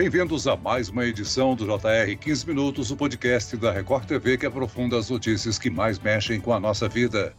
Bem-vindos a mais uma edição do JR 15 Minutos, o podcast da Record TV que aprofunda as notícias que mais mexem com a nossa vida.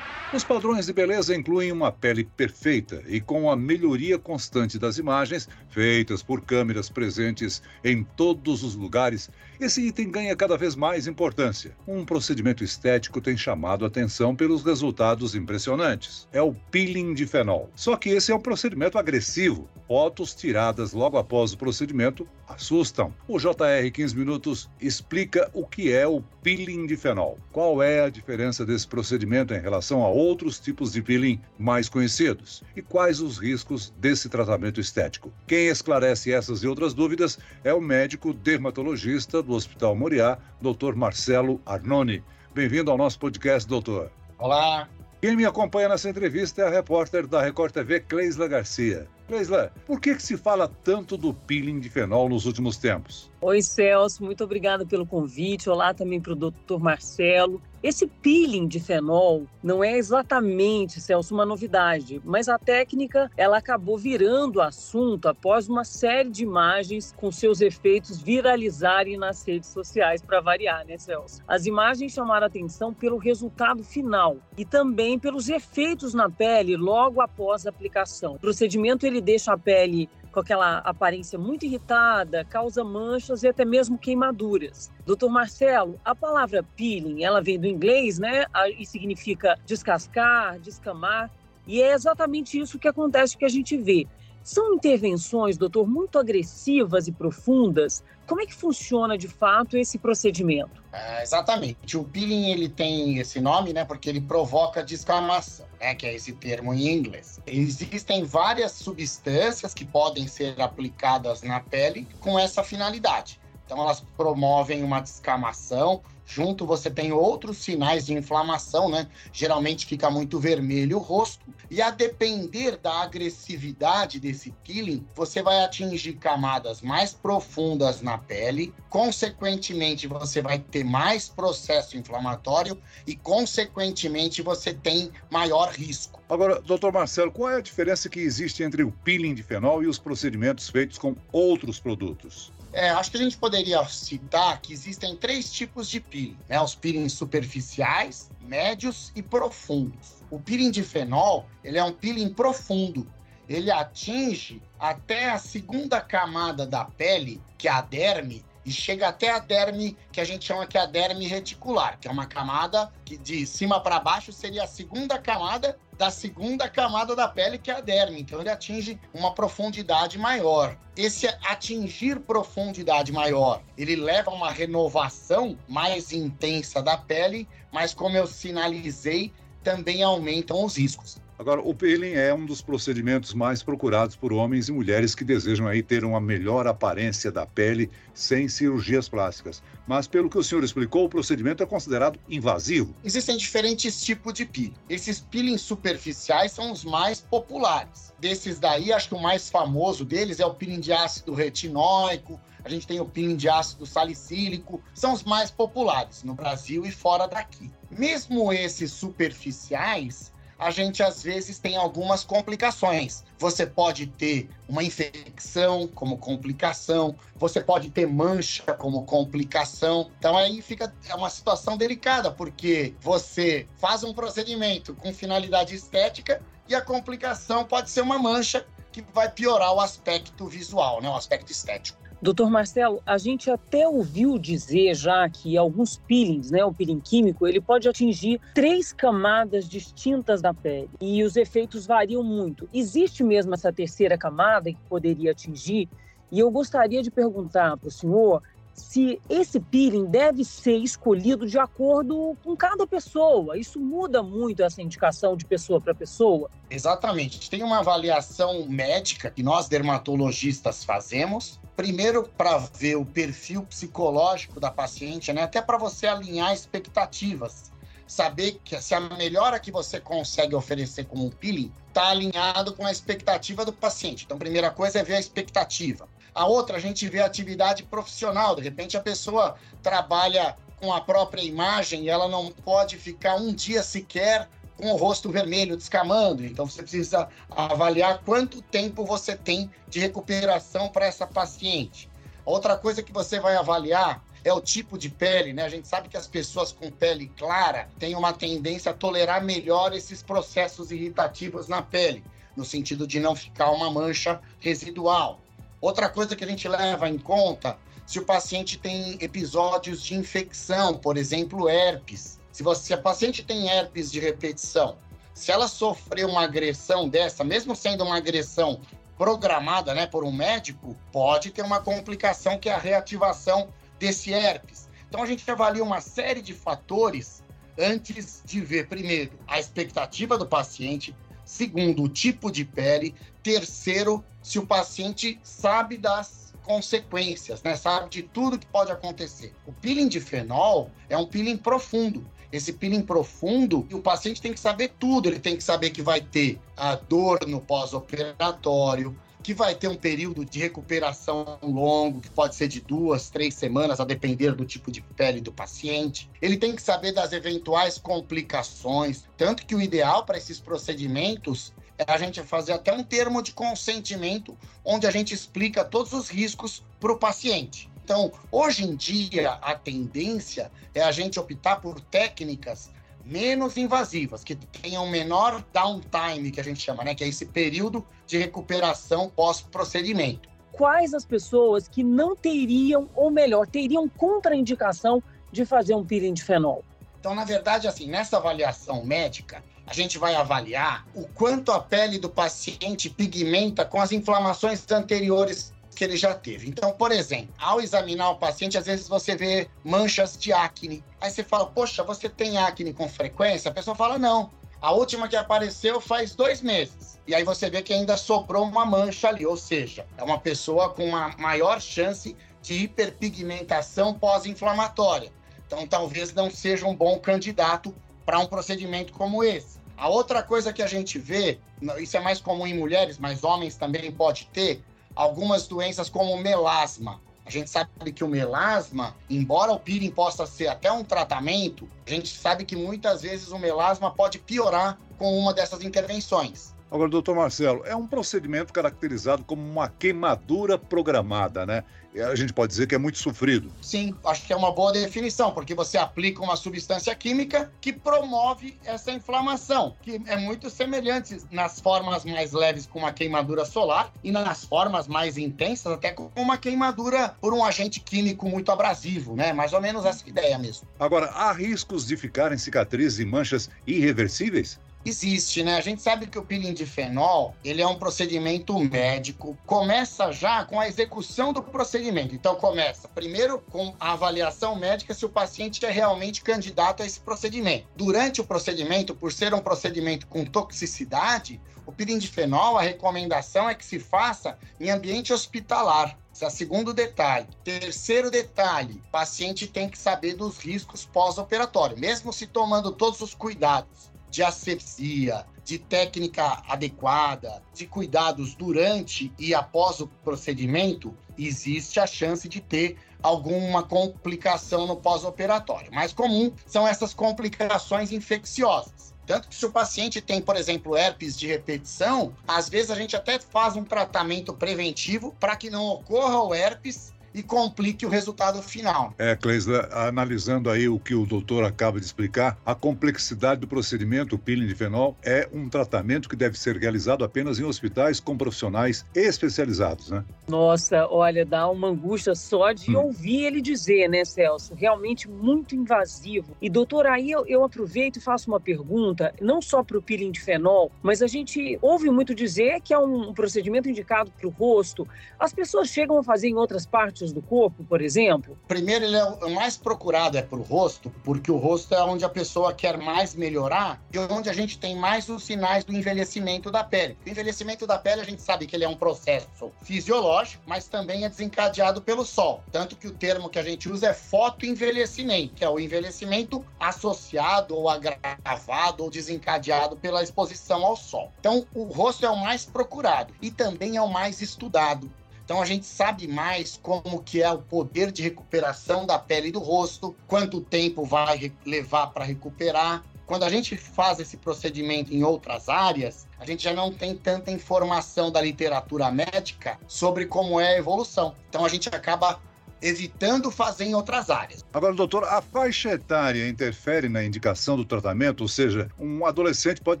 Os padrões de beleza incluem uma pele perfeita e com a melhoria constante das imagens, feitas por câmeras presentes em todos os lugares, esse item ganha cada vez mais importância. Um procedimento estético tem chamado atenção pelos resultados impressionantes. É o peeling de fenol. Só que esse é um procedimento agressivo. Fotos tiradas logo após o procedimento assustam. O JR 15 Minutos explica o que é o peeling de fenol. Qual é a diferença desse procedimento em relação a outros tipos de peeling mais conhecidos? E quais os riscos desse tratamento estético? Quem esclarece essas e outras dúvidas é o médico dermatologista do Hospital Moriá, Dr. Marcelo Arnone. Bem-vindo ao nosso podcast, doutor. Olá. Quem me acompanha nessa entrevista é a repórter da Record TV, Cleisla Garcia. Cleisla, por que, que se fala tanto do peeling de fenol nos últimos tempos? Oi, Celso, muito obrigada pelo convite. Olá também para o doutor Marcelo. Esse peeling de fenol não é exatamente, Celso, uma novidade, mas a técnica ela acabou virando assunto após uma série de imagens com seus efeitos viralizarem nas redes sociais, para variar, né, Celso? As imagens chamaram atenção pelo resultado final e também pelos efeitos na pele logo após a aplicação. O procedimento ele deixa a pele com aquela aparência muito irritada, causa manchas e até mesmo queimaduras. Doutor Marcelo, a palavra peeling, ela vem do inglês, né? E significa descascar, descamar. E é exatamente isso que acontece que a gente vê. São intervenções, doutor, muito agressivas e profundas. Como é que funciona de fato esse procedimento? É, exatamente. O peeling ele tem esse nome, né, porque ele provoca descamação, né, que é esse termo em inglês. Existem várias substâncias que podem ser aplicadas na pele com essa finalidade. Então elas promovem uma descamação, Junto você tem outros sinais de inflamação, né? Geralmente fica muito vermelho o rosto. E a depender da agressividade desse peeling, você vai atingir camadas mais profundas na pele. Consequentemente, você vai ter mais processo inflamatório e, consequentemente, você tem maior risco. Agora, doutor Marcelo, qual é a diferença que existe entre o peeling de fenol e os procedimentos feitos com outros produtos? É, acho que a gente poderia citar que existem três tipos de peeling, né? Os peelings superficiais, médios e profundos. O peeling de fenol, ele é um peeling profundo. Ele atinge até a segunda camada da pele, que é a derme, e chega até a derme, que a gente chama que é a derme reticular, que é uma camada que de cima para baixo seria a segunda camada da segunda camada da pele, que é a derme. Então ele atinge uma profundidade maior. Esse atingir profundidade maior, ele leva a uma renovação mais intensa da pele, mas como eu sinalizei, também aumentam os riscos. Agora, o peeling é um dos procedimentos mais procurados por homens e mulheres que desejam aí ter uma melhor aparência da pele sem cirurgias plásticas. Mas, pelo que o senhor explicou, o procedimento é considerado invasivo. Existem diferentes tipos de peeling. Esses peelings superficiais são os mais populares. Desses daí, acho que o mais famoso deles é o peeling de ácido retinóico, a gente tem o peeling de ácido salicílico, são os mais populares no Brasil e fora daqui. Mesmo esses superficiais, a gente às vezes tem algumas complicações. Você pode ter uma infecção como complicação, você pode ter mancha como complicação. Então aí fica é uma situação delicada, porque você faz um procedimento com finalidade estética e a complicação pode ser uma mancha que vai piorar o aspecto visual, né, o aspecto estético. Doutor Marcelo, a gente até ouviu dizer já que alguns peelings, né, o peeling químico, ele pode atingir três camadas distintas da pele e os efeitos variam muito. Existe mesmo essa terceira camada que poderia atingir? E eu gostaria de perguntar para o senhor se esse peeling deve ser escolhido de acordo com cada pessoa. Isso muda muito essa indicação de pessoa para pessoa? Exatamente. Tem uma avaliação médica que nós dermatologistas fazemos. Primeiro, para ver o perfil psicológico da paciente, né? até para você alinhar expectativas. Saber que se a melhora que você consegue oferecer com um peeling está alinhado com a expectativa do paciente. Então, primeira coisa é ver a expectativa. A outra, a gente vê a atividade profissional. De repente, a pessoa trabalha com a própria imagem e ela não pode ficar um dia sequer com o rosto vermelho descamando. Então, você precisa avaliar quanto tempo você tem de recuperação para essa paciente. Outra coisa que você vai avaliar é o tipo de pele, né? A gente sabe que as pessoas com pele clara têm uma tendência a tolerar melhor esses processos irritativos na pele, no sentido de não ficar uma mancha residual. Outra coisa que a gente leva em conta, se o paciente tem episódios de infecção, por exemplo, herpes. Se, você, se a paciente tem herpes de repetição, se ela sofrer uma agressão dessa, mesmo sendo uma agressão programada né, por um médico, pode ter uma complicação que é a reativação desse herpes. Então a gente avalia uma série de fatores antes de ver, primeiro, a expectativa do paciente, segundo, o tipo de pele, terceiro, se o paciente sabe das consequências, né? Sabe de tudo que pode acontecer. O peeling de fenol é um peeling profundo. Esse peeling profundo, o paciente tem que saber tudo. Ele tem que saber que vai ter a dor no pós-operatório, que vai ter um período de recuperação longo, que pode ser de duas, três semanas, a depender do tipo de pele do paciente. Ele tem que saber das eventuais complicações, tanto que o ideal para esses procedimentos é a gente fazer até um termo de consentimento, onde a gente explica todos os riscos para o paciente. Então, hoje em dia, a tendência é a gente optar por técnicas menos invasivas, que tenham menor downtime, que a gente chama, né? Que é esse período de recuperação pós-procedimento. Quais as pessoas que não teriam, ou melhor, teriam contraindicação de fazer um peeling de fenol? Então, na verdade, assim, nessa avaliação médica, a gente vai avaliar o quanto a pele do paciente pigmenta com as inflamações anteriores que ele já teve. Então, por exemplo, ao examinar o paciente, às vezes você vê manchas de acne. Aí você fala, poxa, você tem acne com frequência? A pessoa fala, não. A última que apareceu faz dois meses. E aí você vê que ainda sobrou uma mancha ali, ou seja, é uma pessoa com uma maior chance de hiperpigmentação pós-inflamatória. Então, talvez não seja um bom candidato para um procedimento como esse. A outra coisa que a gente vê, isso é mais comum em mulheres, mas homens também pode ter, algumas doenças como melasma. A gente sabe que o melasma, embora o peeling possa ser até um tratamento, a gente sabe que muitas vezes o melasma pode piorar com uma dessas intervenções. Agora, doutor Marcelo, é um procedimento caracterizado como uma queimadura programada, né? A gente pode dizer que é muito sofrido. Sim, acho que é uma boa definição, porque você aplica uma substância química que promove essa inflamação, que é muito semelhante nas formas mais leves com uma queimadura solar e nas formas mais intensas até com uma queimadura por um agente químico muito abrasivo, né? Mais ou menos essa ideia mesmo. Agora, há riscos de ficarem cicatrizes e manchas irreversíveis? Existe, né? A gente sabe que o peeling de fenol, ele é um procedimento médico. Começa já com a execução do procedimento. Então começa primeiro com a avaliação médica se o paciente é realmente candidato a esse procedimento. Durante o procedimento, por ser um procedimento com toxicidade, o peeling de fenol, a recomendação é que se faça em ambiente hospitalar. Esse é o segundo detalhe. Terceiro detalhe: paciente tem que saber dos riscos pós-operatório, mesmo se tomando todos os cuidados de asepsia, de técnica adequada, de cuidados durante e após o procedimento, existe a chance de ter alguma complicação no pós-operatório. Mais comum são essas complicações infecciosas. Tanto que se o paciente tem, por exemplo, herpes de repetição, às vezes a gente até faz um tratamento preventivo para que não ocorra o herpes e complique o resultado final. É, Cleisla, analisando aí o que o doutor acaba de explicar, a complexidade do procedimento, o peeling de fenol, é um tratamento que deve ser realizado apenas em hospitais com profissionais especializados, né? Nossa, olha, dá uma angústia só de hum. ouvir ele dizer, né, Celso? Realmente muito invasivo. E, doutor, aí eu, eu aproveito e faço uma pergunta, não só para o peeling de fenol, mas a gente ouve muito dizer que é um procedimento indicado para o rosto. As pessoas chegam a fazer em outras partes partes do corpo, por exemplo? Primeiro, ele é o mais procurado é para o rosto, porque o rosto é onde a pessoa quer mais melhorar e onde a gente tem mais os sinais do envelhecimento da pele. O envelhecimento da pele, a gente sabe que ele é um processo fisiológico, mas também é desencadeado pelo sol. Tanto que o termo que a gente usa é fotoenvelhecimento, que é o envelhecimento associado ou agravado ou desencadeado pela exposição ao sol. Então, o rosto é o mais procurado e também é o mais estudado. Então a gente sabe mais como que é o poder de recuperação da pele do rosto, quanto tempo vai levar para recuperar. quando a gente faz esse procedimento em outras áreas, a gente já não tem tanta informação da literatura médica sobre como é a evolução. Então a gente acaba evitando fazer em outras áreas. Agora, doutor, a faixa etária interfere na indicação do tratamento? Ou seja, um adolescente pode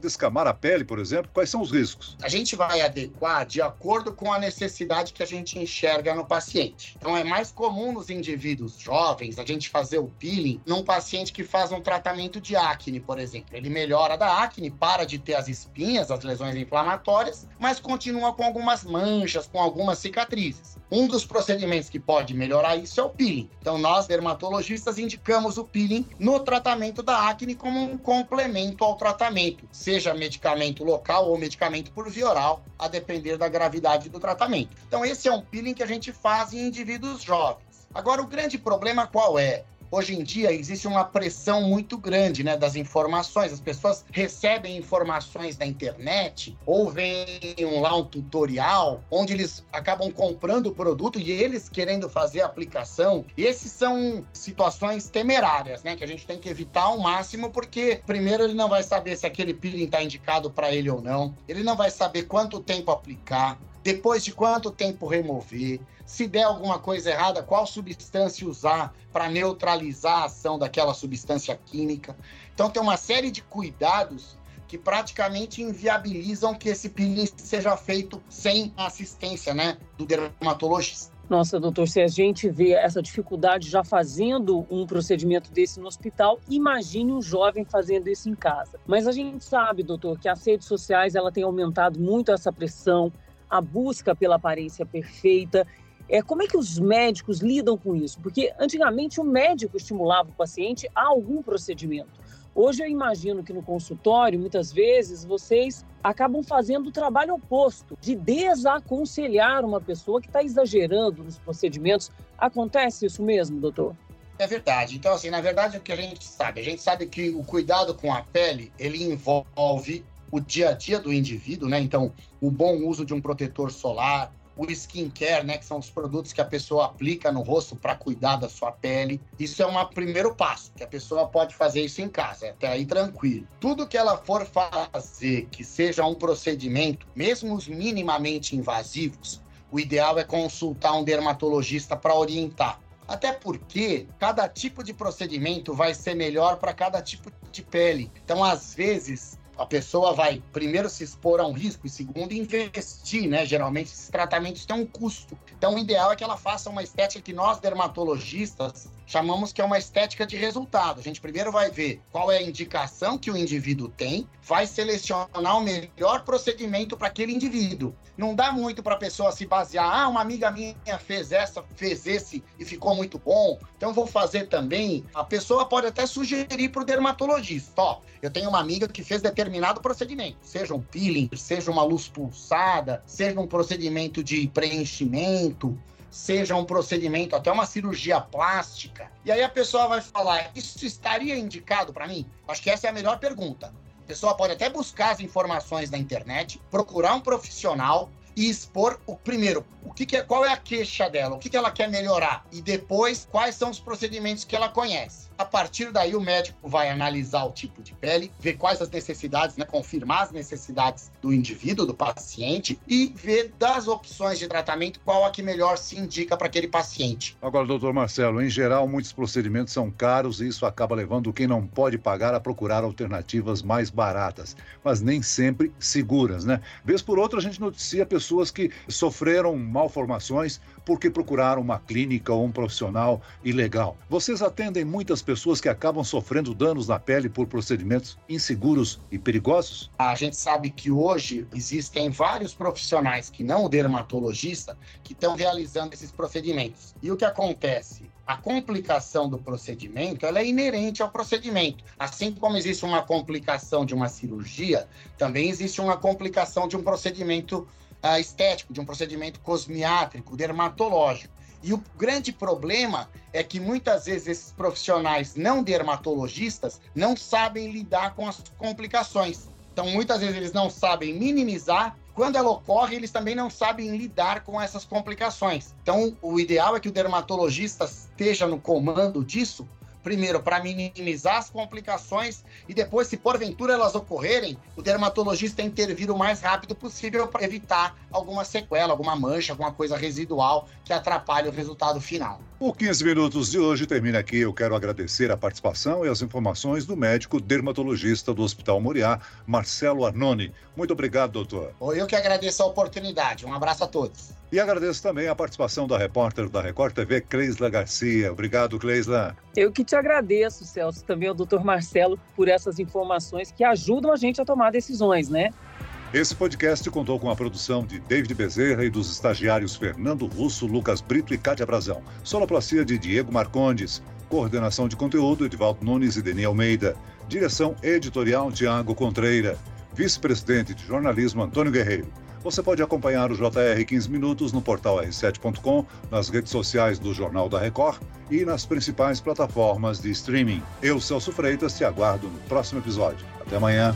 descamar a pele, por exemplo? Quais são os riscos? A gente vai adequar de acordo com a necessidade que a gente enxerga no paciente. Então, é mais comum nos indivíduos jovens a gente fazer o peeling num paciente que faz um tratamento de acne, por exemplo. Ele melhora da acne, para de ter as espinhas, as lesões inflamatórias, mas continua com algumas manchas, com algumas cicatrizes. Um dos procedimentos que pode melhorar isso é o peeling. Então, nós, dermatologistas, indicamos o peeling no tratamento da acne como um complemento ao tratamento, seja medicamento local ou medicamento por via oral, a depender da gravidade do tratamento. Então, esse é um peeling que a gente faz em indivíduos jovens. Agora, o grande problema qual é? Hoje em dia existe uma pressão muito grande né, das informações. As pessoas recebem informações da internet ou veem lá um tutorial onde eles acabam comprando o produto e eles querendo fazer a aplicação. E esses são situações temerárias, né? Que a gente tem que evitar ao máximo, porque primeiro ele não vai saber se aquele peeling está indicado para ele ou não. Ele não vai saber quanto tempo aplicar depois de quanto tempo remover, se der alguma coisa errada, qual substância usar para neutralizar a ação daquela substância química. Então, tem uma série de cuidados que praticamente inviabilizam que esse peeling seja feito sem assistência né, do dermatologista. Nossa, doutor, se a gente vê essa dificuldade já fazendo um procedimento desse no hospital, imagine um jovem fazendo isso em casa. Mas a gente sabe, doutor, que as redes sociais ela tem aumentado muito essa pressão, a busca pela aparência perfeita. É, como é que os médicos lidam com isso? Porque antigamente o médico estimulava o paciente a algum procedimento. Hoje eu imagino que no consultório, muitas vezes, vocês acabam fazendo o trabalho oposto, de desaconselhar uma pessoa que está exagerando nos procedimentos. Acontece isso mesmo, doutor? É verdade. Então, assim, na verdade, o que a gente sabe? A gente sabe que o cuidado com a pele, ele envolve o dia a dia do indivíduo, né? Então, o bom uso de um protetor solar, o skincare, né, que são os produtos que a pessoa aplica no rosto para cuidar da sua pele. Isso é um primeiro passo, que a pessoa pode fazer isso em casa, até aí tranquilo. Tudo que ela for fazer que seja um procedimento, mesmo os minimamente invasivos, o ideal é consultar um dermatologista para orientar. Até porque cada tipo de procedimento vai ser melhor para cada tipo de pele. Então, às vezes, a pessoa vai primeiro se expor a um risco e segundo investir, né? Geralmente esses tratamentos têm um custo. Então o ideal é que ela faça uma estética que nós dermatologistas chamamos que é uma estética de resultado. A gente primeiro vai ver qual é a indicação que o indivíduo tem, vai selecionar o melhor procedimento para aquele indivíduo. Não dá muito para a pessoa se basear, ah, uma amiga minha fez essa, fez esse e ficou muito bom, então vou fazer também. A pessoa pode até sugerir para o dermatologista, ó, eu tenho uma amiga que fez determinado procedimento, seja um peeling, seja uma luz pulsada, seja um procedimento de preenchimento, seja um procedimento, até uma cirurgia plástica. E aí a pessoa vai falar: Isso estaria indicado para mim? Acho que essa é a melhor pergunta. A pessoa pode até buscar as informações na internet, procurar um profissional, e expor o primeiro, o que, que é, qual é a queixa dela, o que, que ela quer melhorar e depois quais são os procedimentos que ela conhece. A partir daí, o médico vai analisar o tipo de pele, ver quais as necessidades, né, confirmar as necessidades do indivíduo, do paciente, e ver das opções de tratamento qual a que melhor se indica para aquele paciente. Agora, doutor Marcelo, em geral, muitos procedimentos são caros e isso acaba levando quem não pode pagar a procurar alternativas mais baratas, mas nem sempre seguras, né? Vez por outra, a gente noticia pessoas que sofreram malformações porque procuraram uma clínica ou um profissional ilegal. Vocês atendem muitas pessoas que acabam sofrendo danos na pele por procedimentos inseguros e perigosos? A gente sabe que hoje existem vários profissionais que não o dermatologista que estão realizando esses procedimentos. E o que acontece? a complicação do procedimento ela é inerente ao procedimento. Assim como existe uma complicação de uma cirurgia, também existe uma complicação de um procedimento uh, estético, de um procedimento cosmiátrico, dermatológico. E o grande problema é que muitas vezes esses profissionais não dermatologistas não sabem lidar com as complicações. Então, muitas vezes eles não sabem minimizar. Quando ela ocorre, eles também não sabem lidar com essas complicações. Então, o ideal é que o dermatologista esteja no comando disso primeiro, para minimizar as complicações e depois, se porventura elas ocorrerem, o dermatologista intervir o mais rápido possível para evitar alguma sequela, alguma mancha, alguma coisa residual que atrapalhe o resultado final. O 15 Minutos de hoje termina aqui. Eu quero agradecer a participação e as informações do médico dermatologista do Hospital Moriá, Marcelo Arnone. Muito obrigado, doutor. Eu que agradeço a oportunidade. Um abraço a todos. E agradeço também a participação da repórter da Record TV, Cleisla Garcia. Obrigado, Cleisla. Eu que te agradeço, Celso, também ao doutor Marcelo, por essas informações que ajudam a gente a tomar decisões, né? Esse podcast contou com a produção de David Bezerra e dos estagiários Fernando Russo, Lucas Brito e Cátia Brazão. Sonoplastia de Diego Marcondes. Coordenação de conteúdo, Edvaldo Nunes e Deni Almeida. Direção editorial, Tiago Contreira. Vice-presidente de jornalismo, Antônio Guerreiro. Você pode acompanhar o JR 15 Minutos no portal r7.com, nas redes sociais do Jornal da Record e nas principais plataformas de streaming. Eu, Celso Freitas, te aguardo no próximo episódio. Até amanhã.